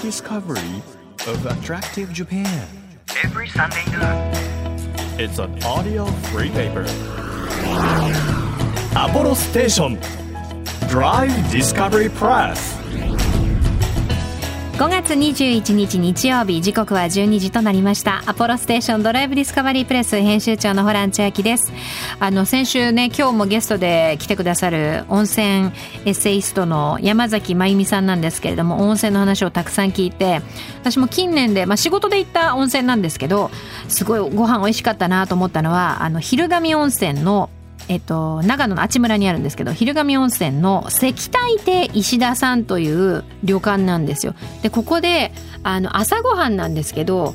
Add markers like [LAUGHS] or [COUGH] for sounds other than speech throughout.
discovery of attractive Japan. Every Sunday noon. It's an audio free paper. Apollo Station Drive Discovery Press. 5月21日日曜日時刻は12時となりました。アポロステーションドライブディスカバリープレス編集長のホラン千秋です。あの先週ね今日もゲストで来てくださる温泉エッセイストの山崎真由美さんなんですけれども温泉の話をたくさん聞いて私も近年で、まあ、仕事で行った温泉なんですけどすごいご飯美味しかったなと思ったのはあの昼神温泉のえっと、長野の阿智村にあるんですけど昼神温泉の石体亭石田さんという旅館なんですよ。でここであの朝ごはんなんですけど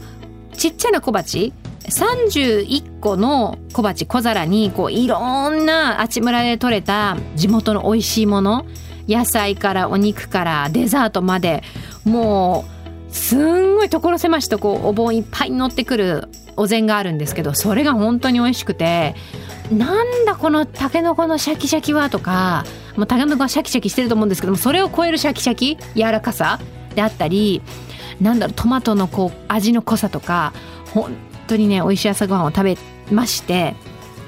ちっちゃな小鉢31個の小鉢小皿にこういろんな阿智村で採れた地元の美味しいもの野菜からお肉からデザートまでもうすんごい所狭しとこうお盆いっぱいに乗ってくるお膳があるんですけどそれが本当に美味しくてなんだこのタケノコのシャキシャキはとかもうタケノコはシャキシャキしてると思うんですけどもそれを超えるシャキシャキ柔らかさであったりなんだろうトマトのこう味の濃さとか本当にね美味しい朝ごはんを食べまして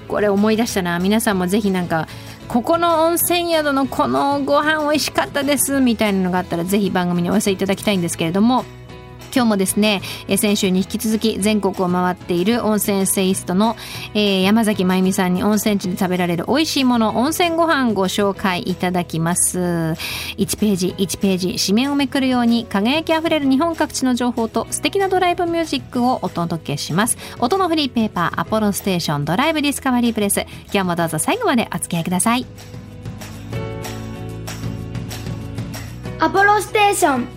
これ思い出したな。皆さんもぜひなんかここの温泉宿のこのご飯美味しかったですみたいなのがあったらぜひ番組にお寄せいただきたいんですけれども今日もですね、えー先週に引き続き全国を回っている温泉セイストの、えー山崎真由美さんに温泉地で食べられる美味しいもの温泉ご飯ご紹介いただきます。1ページ1ページ紙面をめくるように輝きあふれる日本各地の情報と素敵なドライブミュージックをお届けします。音のフリーペーパーアポロステーションドライブディスカバリープレス。今日もどうぞ最後までお付き合いください。アポロステーション。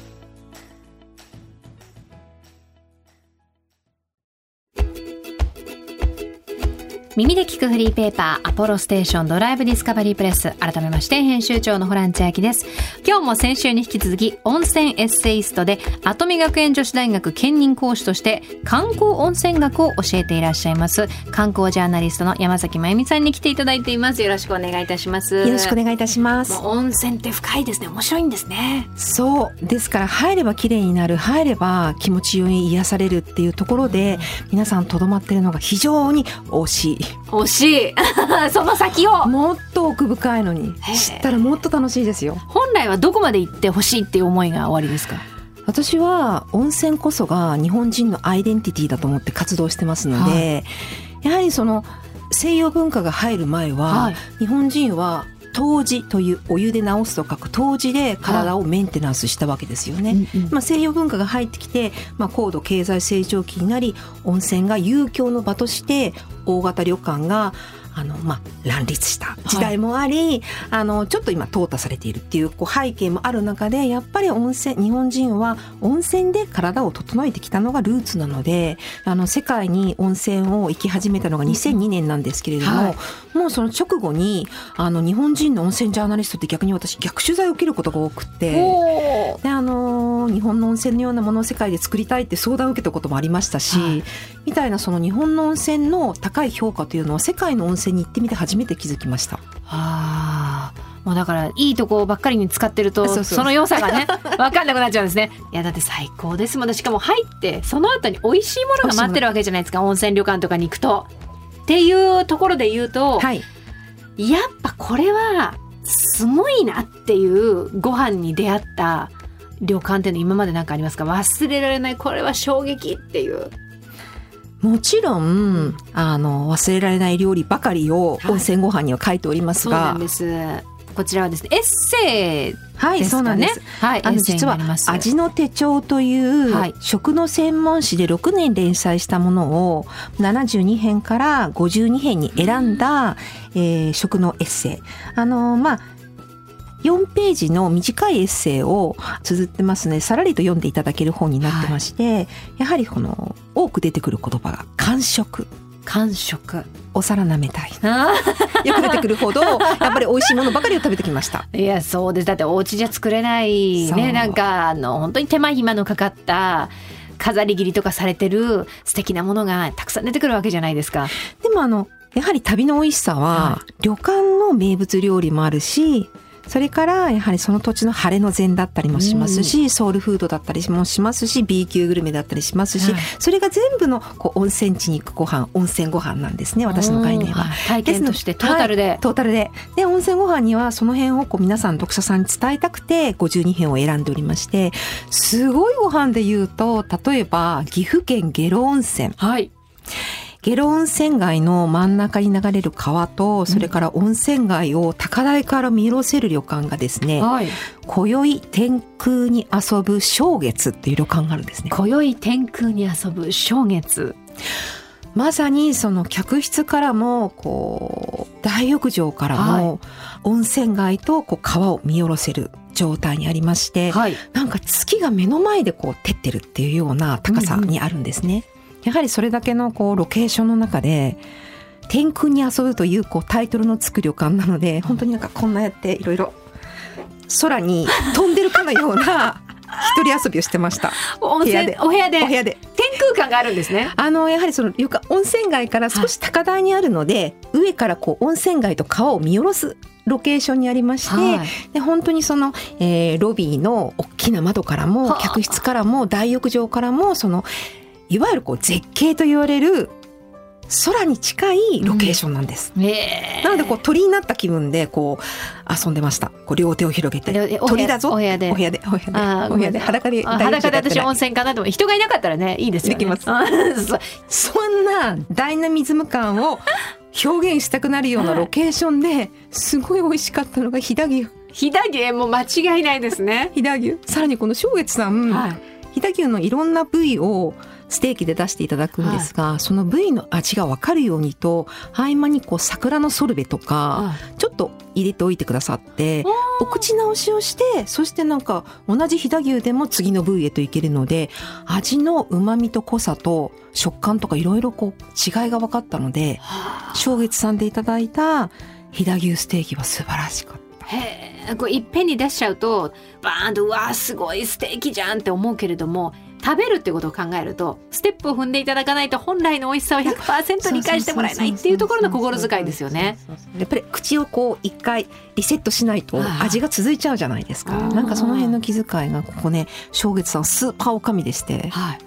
耳で聞くフリーペーパーアポロステーションドライブディスカバリープレス改めまして編集長のホラン千秋です。今日も先週に引き続き温泉エッセイストで跡見学園女子大学兼任講師として観光温泉学を教えていらっしゃいます観光ジャーナリストの山崎真由美さんに来ていただいています。よろしくお願いいたします。よろしくお願いいたします。温泉って深いですね。面白いんですね。そう。ですから入れば綺麗になる入れば気持ちよい癒されるっていうところで皆さんとどまってるのが非常に惜しい惜しい。[LAUGHS] その先を。もっと奥深いのに。知ったらもっと楽しいですよ。本来はどこまで行ってほしいっていう思いがおありですか？私は温泉こそが日本人のアイデンティティだと思って活動してますので、やはりその西洋文化が入る前は、はい。日本人は湯治というお湯で治すと書く湯治で体をメンテナンスしたわけですよね。うんうんまあ、西洋文化が入ってきて、まあ、高度経済成長期になり温泉が遊興の場として大型旅館があの、まあ、乱立した時代もあり、あのちょっと今淘汰されているっていうこう背景もある中でやっぱり温泉日本人は温泉で体を整えてきたのがルーツなのであの世界に温泉を行き始めたのが2002年なんですけれども、はい。もうその直後にあの日本人の温泉ジャーナリストって逆に私逆取材を受けることが多くって。であのー日本の温泉のようなものを世界で作りたいって相談を受けたこともありましたし、はい。みたいなその日本の温泉の高い評価というのは世界の温泉に行ってみて初めて気づきました。ああ。もうだからいいとこばっかりに使ってるとその良さがね [LAUGHS] 分かんなくなっちゃうんですね。いやだって最高ですもんね。しかも入ってその後に美味しいものが待ってるわけじゃないですか温泉旅館とかに行くと。っていうところで言うと、はい、やっぱこれはすごいなっていうご飯に出会った旅館っていうの今まで何かありますか？忘れられないこれは衝撃っていうもちろんあの忘れられない料理ばかりをはい。温泉ご飯には書いておりますが、んです。こちらはですねエッセイはい、そうなんです。はいあの実は味の手帳というはい。食の専門誌で6年連載したものを72編から52編に選んだ、えー食のエッセイ。あのまあ4ページの短いエッセイを綴ってますね。さらりと読んでいただける本になってまして、やはりこの多く出てくる言葉が完食完食お皿舐めたい。あよく出てくるほど [LAUGHS] やっぱり美味しいものばかりを食べてきました。ーいやそうです。だってお家じゃ作れないねなんかあの本当に手間暇のかかった飾り切りとかされてる素敵なものがたくさん出てくるわけじゃないですか。でもあのやはり旅の美味しさは、は旅館の名物料理もあるしそれからやはりその土地の晴れの膳だったりもしますし、ソウルフードだったりもしますし B 級グルメだったりしますし、はい。それが全部のこう温泉地に行くご飯温泉ご飯なんですね私の概念は。はい。体験としてトータルで、はい。トータルで。で温泉ご飯にはその辺をこう皆さん読者さんに伝えたくて52編を選んでおりましてすごいご飯で言うと例えば岐阜県下呂温泉。はい下呂温泉街の真ん中に流れる川とそれから温泉街を高台から見下ろせる旅館がですねはい。今宵天空に遊ぶ正月っていう旅館があるんですね。今宵天空に遊ぶ正月。まさにその客室からもこう大浴場からも温泉街とこう川を見下ろせる状態にありまして、はい。なんか月が目の前でこう照ってるっていうような高さにあるんですね。やはりそれだけのこうロケーションの中で天空に遊ぶというこうタイトルのつく旅館なので本当になんかこんなやっていろいろ空に飛んでるかのような一人遊びをしてました。温泉部屋で。お部屋で。お部屋で。天空間があるんですね。あのやはりその旅館温泉街から少し高台にあるので、上からこう温泉街と川を見下ろすロケーションにありまして、はい。で本当にその、えーロビーの大きな窓からもはあ。客室からも大浴場からもそのいわゆるこう絶景と言われる空に近いロケーションなんです。ええなのでこう鳥になった気分でこう遊んでました。こう両手を広げて。鳥だぞ。お部屋で。お部屋で。お部屋で。お部屋で裸で裸で私温泉かなと。思う人がいなかったらねいいですよね。できます。あ [LAUGHS] そんなダイナミズム感を表現したくなるようなロケーションですごい美味しかったのが飛騨牛。飛騨牛？も間違いないですね。飛騨牛？さらにこの正月さん、はい。飛騨牛のいろんな部位をステーキで出していただくんですが、その部位の味が分かるようにと合間にこう桜のソルベとかちょっと入れておいてくださってお口直しをしてそしてなんか同じ飛騨牛でも次の部位へといけるので味の旨味と濃さと食感とかいろいろこう違いが分かったので正月さんでいただいた飛騨牛ステーキは素晴らしかった。へえこういっぺんに出しちゃうとバーンとうわーすごいステーキじゃんって思うけれども食べるってことを考えるとステップを踏んでいただかないと本来の美味しさを100%理解してもらえないっていうところの心遣いですよね。やっぱり口をこう一回リセットしないとはい味が続いちゃうじゃないですか。うんなんかその辺の気遣いがここね正月さんスーパーおかみでしてはい。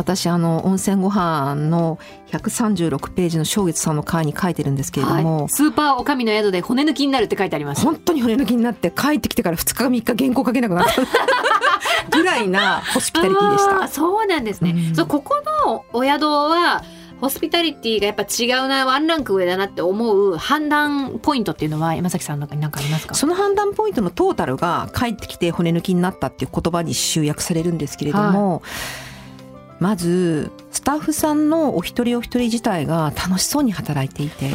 私あの温泉ご飯の136ページの正月さんの会に書いてるんですけれども、はい、スーパーおかみの宿で骨抜きになるって書いてあります。本当に骨抜きになって帰ってきてから2日3日原稿書けなくなった [LAUGHS] ぐらいなホスピタリティでした。そうなんですね。うんそうここのお宿はホスピタリティがやっぱ違うなワンランク上だなって思う判断ポイントっていうのは山崎さんの中に何かありますか？その判断ポイントのトータルが帰ってきて骨抜きになったっていう言葉に集約されるんですけれども、まずスタッフさんのお一人お一人自体が楽しそうに働いていて、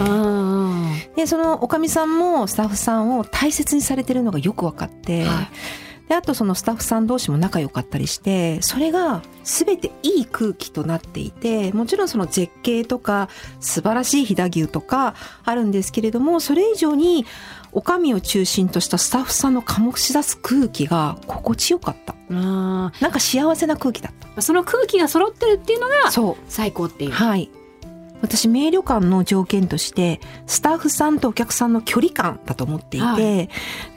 でそのおかみさんもスタッフさんを大切にされてるのがよく分かって、はい。であとそのスタッフさん同士も仲良かったりしてそれが全ていい空気となっていてもちろんその絶景とか素晴らしい飛騨牛とかあるんですけれどもそれ以上におかみを中心としたスタッフさんの醸し出す空気が心地よかった。うんなんか幸せな空気だっその空気が揃ってるっていうのがたそう。最高っていう。はい。私、名旅館の条件として、スタッフさんとお客さんの距離感だと思っていて、は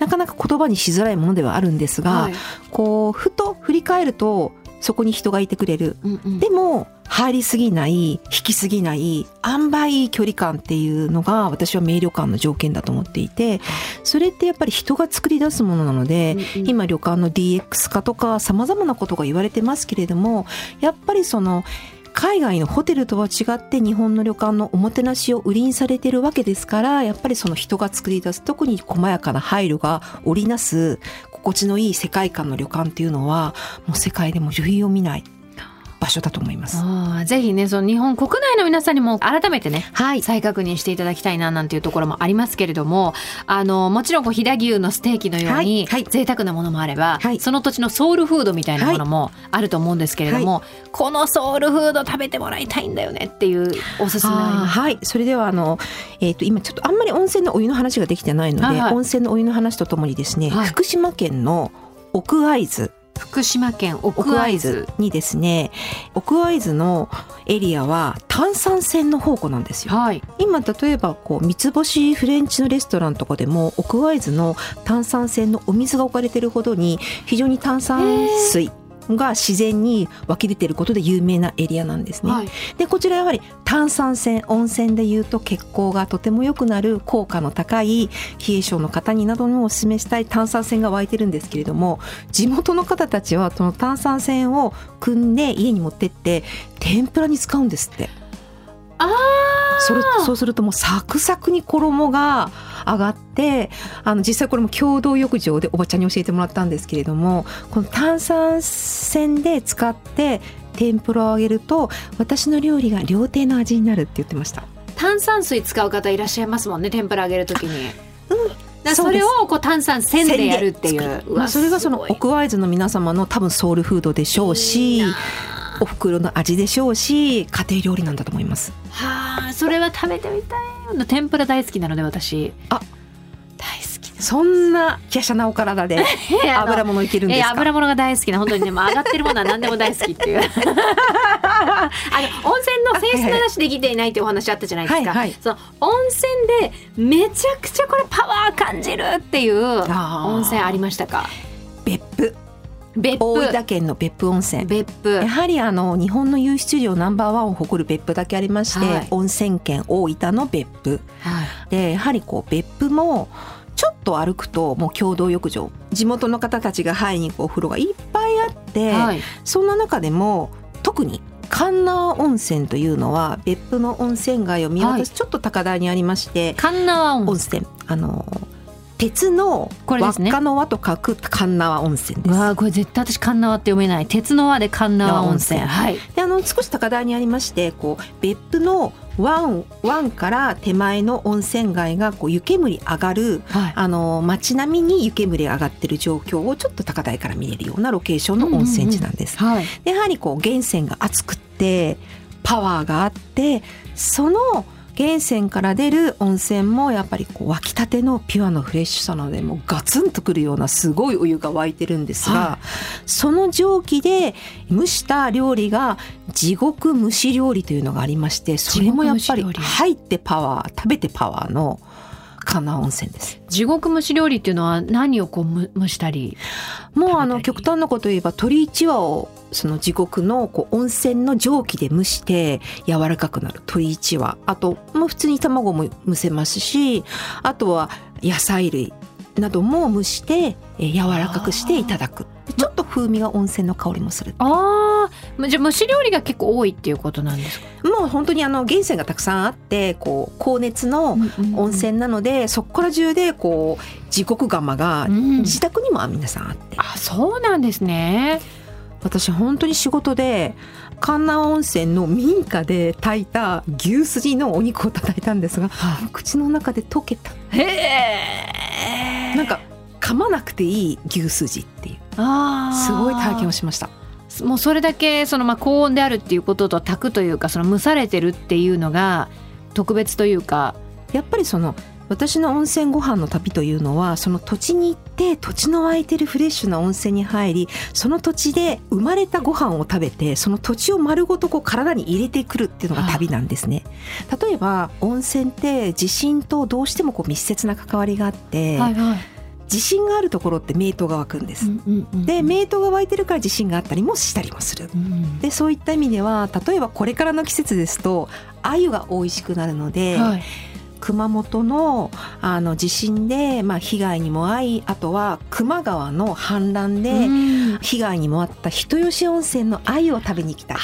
なかなか言葉にしづらいものではあるんですが、はい。こう、ふと振り返ると、そこに人がいてくれる。うんうん。でも、入りすぎない、引きすぎない、塩梅距離感っていうのが、私は名旅館の条件だと思っていて、それってやっぱり人が作り出すものなので、今旅館の DX 化とか様々なことが言われてますけれどもやっぱりその海外のホテルとは違って日本の旅館のおもてなしを売りにされてるわけですからやっぱりその人が作り出す特に細やかな配慮が織りなす心地のいい世界観の旅館っていうのはもう世界でも類を見ない場所だと思います。ぜひねその日本国内の皆さんにも改めてねはい。再確認していただきたいななんていうところもありますけれどもあのもちろんこう飛騨牛のステーキのように、はい。はい。贅沢なものもあれば、はい。その土地のソウルフードみたいなものもあると思うんですけれども、このソウルフード食べてもらいたいんだよねっていうおすすめはい。それではあの、えー、と今ちょっとあんまり温泉のお湯の話ができてないので、はいはい。温泉のお湯の話とともにですね、はい。福島県の奥会津福島県奥奥会会津津にですね奥会津のエリアは炭酸泉の宝庫なんですよ。はい。今例えばこう三つ星フレンチのレストランとかでも奥会津の炭酸泉のお水が置かれているほどに非常に炭酸水が自然に湧き出ていることで有名なエリアなんですね。はいでこちらやはり炭酸泉温泉でいうと血行がとても良くなる効果の高い冷え性の方になどにもお勧めしたい炭酸泉が湧いてるんですけれども地元の方たちはその炭酸泉を汲んで家に持ってって天ぷらに使うんですって。あそれそうするともうサクサクに衣が上がってあの実際これも共同浴場でおばちゃんに教えてもらったんですけれどもこの炭酸泉で使って天ぷらを揚げると私の料理が料亭の味になるって言ってました。炭酸水使う方いらっしゃいますもんね天ぷら揚げるときに。うんそれをこう炭酸泉でやるっていう。まあ、それがその奥会津の皆様の多分ソウルフードでしょうしお袋の味でしょうし家庭料理なんだと思います。はあそれは食べてみたい天ぷら大好きなので私。あ大好きそんな華奢なお体で [LAUGHS] 油物いけるんですか？え油物が大好きな本当にねもう上がってるものは何でも大好きっていう。[LAUGHS] あの温泉の性質の話できていないっていうお話あったじゃないですか、はいはい。その温泉でめちゃくちゃこれパワー感じるっていう温泉ありましたか？別府別府。大分県の別府温泉。別府。やはりあの日本の湧出量ナンバーワンを誇る別府だけありまして、はい。温泉県大分の別府。はい。でやはりこう別府もちょっと歩くともう共同浴場。地元の方たちが入りに行くお風呂がいっぱいあって、はい。そんな中でも特に神奈温泉というのは別府の温泉街を見渡す、ちょっと高台にありまして神奈温。泉。あの鉄の輪っこれですね。かの輪と書く神奈温泉です。わあこれ絶対私神奈って読めない。鉄の輪で神奈温泉。温泉。はい。であの少し高台にありましてこう別府の湾湾から手前の温泉街がこう湯煙上がるはい。あの街並みに湯煙上がってる状況をちょっと高台から見れるようなロケーションの温泉地なんです。はい。でやはりこう源泉が熱くってパワーがあってその源泉から出る温泉もやっぱりこう湧きたてのピュアのフレッシュさなのでもうガツンとくるようなすごいお湯が沸いてるんですが、はその蒸気で蒸した料理が地獄蒸し料理というのがありましてそれもやっぱり入ってパワー食べてパワーの神奈温泉です。地獄蒸し料理っていうのは何をこうむ蒸したりもうあの極端なこと言えば鶏一羽をその地獄のこう温泉の蒸気で蒸して柔らかくなる。鶏一羽あともう普通に卵も蒸せますしあとは野菜類なども蒸してえー柔らかくしていただく。ちょっと風味が温泉の香りもする。ああじゃあ蒸し料理が結構多いっていうことなんですか、もう本当にあの源泉がたくさんあってこう高熱の温泉なので、そこから中でこう地獄釜がうん。自宅にも皆さんあって、あそうなんですね私本当に仕事で神奈温泉の民家で炊いた牛すじのお肉を叩いたんですが口の中で溶けた。へえ。なんか噛まなくていい牛すじっていう。あー。すごい体験をしました。もうそれだけそのまあ高温であるっていうことと炊くというかその蒸されてるっていうのが特別というか。やっぱりその私の温泉ご飯の旅というのはその土地に行って土地の湧いてるフレッシュな温泉に入りその土地で生まれたご飯を食べてその土地を丸ごとこう体に入れてくるっていうのが旅なんですね。例えば温泉って地震とどうしてもこう密接な関わりがあって、はい地震があるところって名湯が湧くんです。で名湯が湧いてるから地震があったりもしたりもする。うんでそういった意味では例えばこれからの季節ですと鮎が美味しくなるので、はい熊本のあの地震で、まあ、被害にも遭いあとは球磨川の氾濫でうん。被害にも遭った人吉温泉の鮎を食べに来た。あら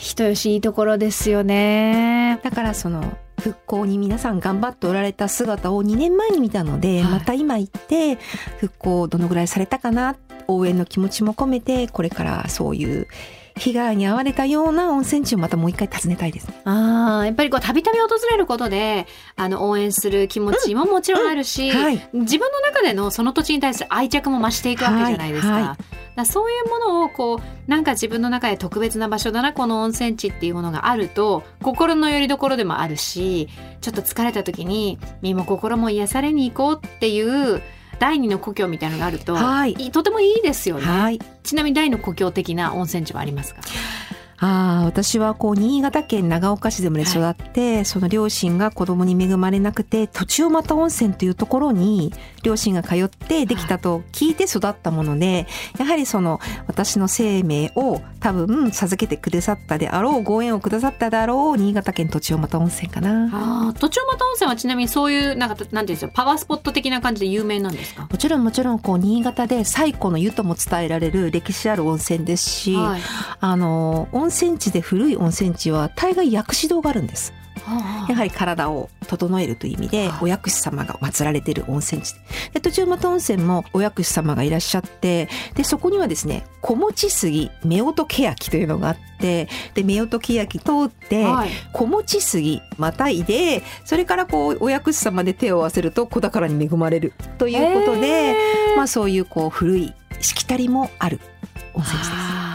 人吉いいところですよね。だからその復興に皆さん頑張っておられた姿を2年前に見たので、はい。また今行って復興どのぐらいされたかな応援の気持ちも込めてこれからそういう被害に遭われたような温泉地をまたもう一回訪ねたいですね。あーやっぱりこうたびたび訪れることであの応援する気持ちももちろんあるし、はい自分の中でのその土地に対する愛着も増していくわけじゃないですか。はいはだからそういうものをこうなんか自分の中で特別な場所だなこの温泉地っていうものがあると心の拠り所でもあるしちょっと疲れた時に身も心も癒されに行こうっていう第二の故郷みたいなのがあると、はいいとてもいいですよね。はいちなみに第二の故郷的な温泉地はありますか？ああ私はこう新潟県長岡市で生まれ育って、その両親が子供に恵まれなくて土地をまた温泉というところに両親が通ってできたと聞いて育ったものでやはりその私の生命を多分授けてくださったであろうご縁をくださったであろう新潟県土地をまた温泉かな。ああ、途中また温泉はちなみにそういうなんかなんていうんですかパワースポット的な感じで有名なんですか？もちろんもちろんこう新潟で最古の湯とも伝えられる歴史ある温泉ですし、はい。あの温泉地で古い温泉地は大概薬師堂があるんです。はやはり体を整えるという意味ではいお薬師様が祀られている温泉地で途中又温泉もお薬師様がいらっしゃってでそこにはですね小持杉夫婦欅というのがあってで夫婦欅通って、はい。小持杉またいでそれからこうお薬師様で手を合わせると子宝に恵まれるということで、まあそういうこう古いしきたりもある温泉地です。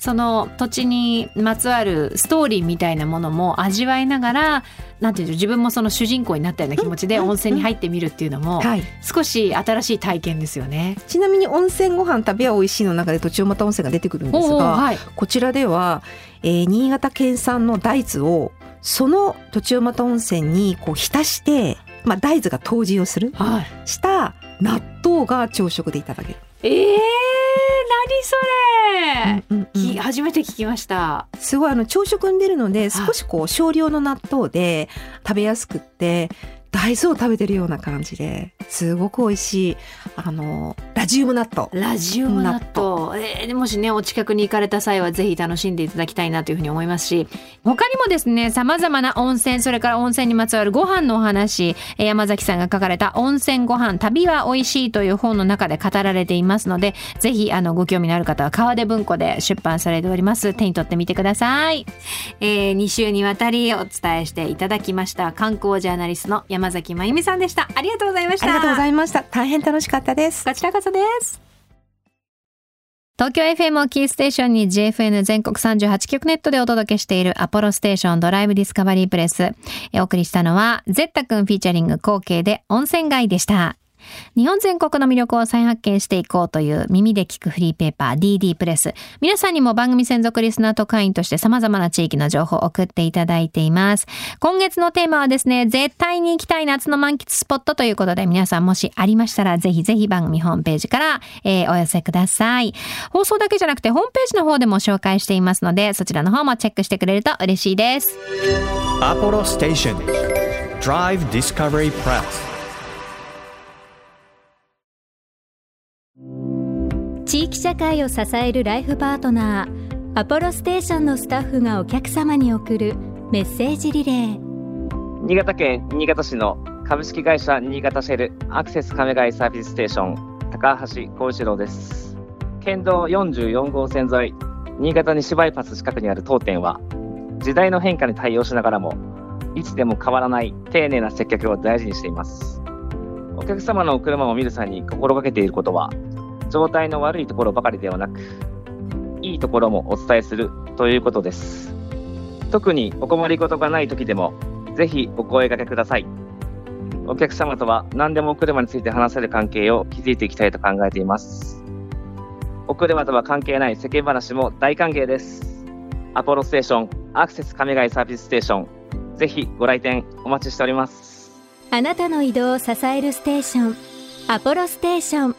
その土地にまつわるストーリーみたいなものも味わいながらなんていうの自分もその主人公になったような気持ちでうん温泉に入ってみるっていうのもはい、少し新しい体験ですよね。ちなみに温泉ご飯食べは美味しいの中で途中又温泉が出てくるんですが、はい。こちらでは、えー新潟県産の大豆をその途中又温泉にこう浸して、まあ、大豆が湯治をするはい。した納豆が朝食でいただける。ええー、何それ、うんうんき初めて聞きました。すごいあの朝食に出るので少しこう少量の納豆で食べやすくって大豆を食べてるような感じですごく美味しいあのラジウム納豆。ラジウム納豆。えーでもしね、お近くに行かれた際はぜひ楽しんでいただきたいなというふうに思いますし、他にもですね、様々な温泉、それから温泉にまつわるご飯のお話、えー山崎さんが書かれた温泉ご飯、旅は美味しいという本の中で語られていますので、ぜひ、あの、ご興味のある方は川出文庫で出版されております。手に取ってみてください。え2週にわたりお伝えしていただきました、観光ジャーナリストの山崎真由美さんでした。ありがとうございました。ありがとうございました。大変楽しかったです。こちらこそです。東京 FM をキーステーションに JFN 全国38局ネットでお届けしているアポロステーションドライブディスカバリープレス。えお送りしたのは、ゼッタ君フィーチャリング後継で温泉街でした。日本全国の魅力を再発見していこうという耳で聞くフリーペーパー DD プレス。皆さんにも番組専属リスナーと会員として様々な地域の情報を送っていただいています。今月のテーマはですね、絶対に行きたい夏の満喫スポットということで皆さんもしありましたらぜひぜひ番組ホームページから、えーお寄せください。放送だけじゃなくてホームページの方でも紹介していますのでそちらの方もチェックしてくれると嬉しいです。Apollo Station Drive Discovery Press 地域社会を支えるライフパートナーアポロステーションのスタッフがお客様に送るメッセージリレー。新潟県新潟市の株式会社新潟シェルアクセス亀貝サービスステーション高橋幸一郎です。県道44号線沿い新潟西バイパス近くにある当店は時代の変化に対応しながらもいつでも変わらない丁寧な接客を大事にしています。お客様のお車を見る際に心がけていることは状態の悪いところばかりではなくいいところもお伝えするということです特にお困りごとがない時でもぜひお声掛けください。お客様とは何でもお車について話せる関係を築いていきたいと考えています。お車とは関係ない世間話も大歓迎です。アポロステーション、アクセス亀貝サービスステーション、ぜひご来店お待ちしております。あなたの移動を支えるステーションアポロステーション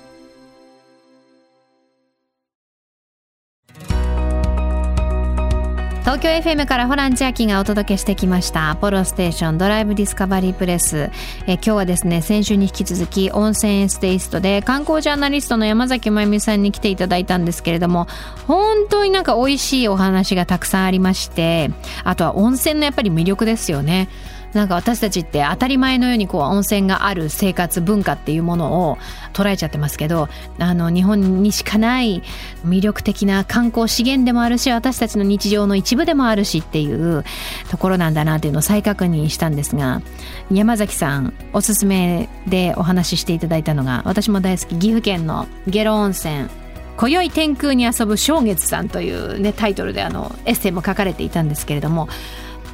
東京 FM からホラン千秋がお届けしてきました。 apollostation Drive Discovery PRESS。え今日はですね先週に引き続き温泉エッセイストで観光ジャーナリストの山崎真由美さんに来ていただいたんですけれども本当になんか美味しいお話がたくさんありましてあとは温泉のやっぱり魅力ですよね。なんか私たちって当たり前のようにこう温泉がある生活文化っていうものを捉えちゃってますけどあの日本にしかない魅力的な観光資源でもあるし私たちの日常の一部でもあるしっていうところなんだなっていうのを再確認したんですが山崎さんおすすめでお話ししていただいたのが私も大好き岐阜県の下呂温泉今宵天空に遊ぶ正月さんという、ね、タイトルであのエッセイも書かれていたんですけれども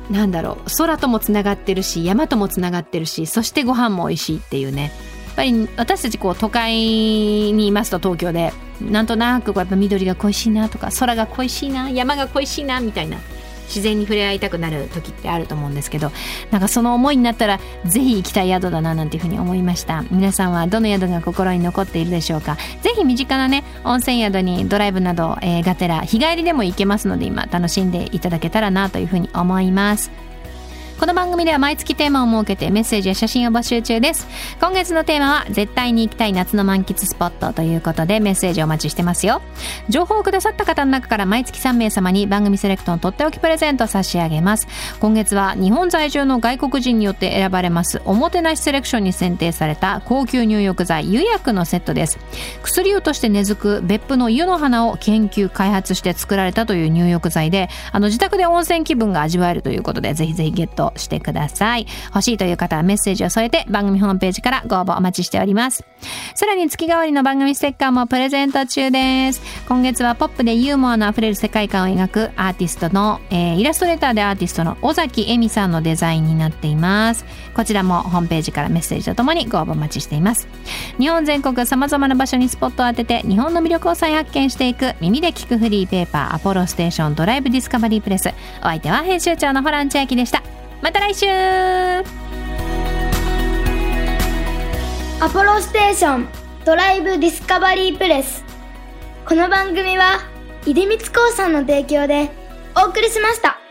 なんだろう空ともつながってるし山ともつながってるしそしてご飯も美味しいっていうね。やっぱり私たちこう都会にいますと東京でなんとなくこうやっぱ緑が恋しいなとか空が恋しいな山が恋しいなみたいな。自然に触れ合いたくなる時ってあると思うんですけどなんかその思いになったらぜひ行きたい宿だななんていうふうに思いました。皆さんはどの宿が心に残っているでしょうか。ぜひ身近なね温泉宿にドライブなど、えー、がてら日帰りでも行けますので今楽しんでいただけたらなというふうに思います。この番組では毎月テーマを設けてメッセージや写真を募集中です。今月のテーマは絶対に行きたい夏の満喫スポットということでメッセージをお待ちしてますよ。情報をくださった方の中から毎月3名様に番組セレクトのとっておきプレゼントを差し上げます。今月は日本在住の外国人によって選ばれますおもてなしセレクションに選定された高級入浴剤湯薬のセットです。薬湯として根付く別府の湯の花を研究開発して作られたという入浴剤であの自宅で温泉気分が味わえるということでぜひぜひゲット。してください。欲しいという方はメッセージを添えて番組ホームページからご応募お待ちしております。さらに月替わりの番組ステッカーもプレゼント中です。今月はポップでユーモアのあふれる世界観を描くアーティストの、えー、イラストレーターでアーティストの尾崎恵美さんのデザインになっています。こちらもホームページからメッセージとともにご応募お待ちしています。日本全国さまざまな場所にスポットを当てて日本の魅力を再発見していく耳で聞くフリーペーパーアポロステーションドライブディスカバリープレス。お相手は編集長のホラン千秋でした。また来週アポロステーションドライブディスカバリープレスこの番組は出光興産の提供でお送りしました。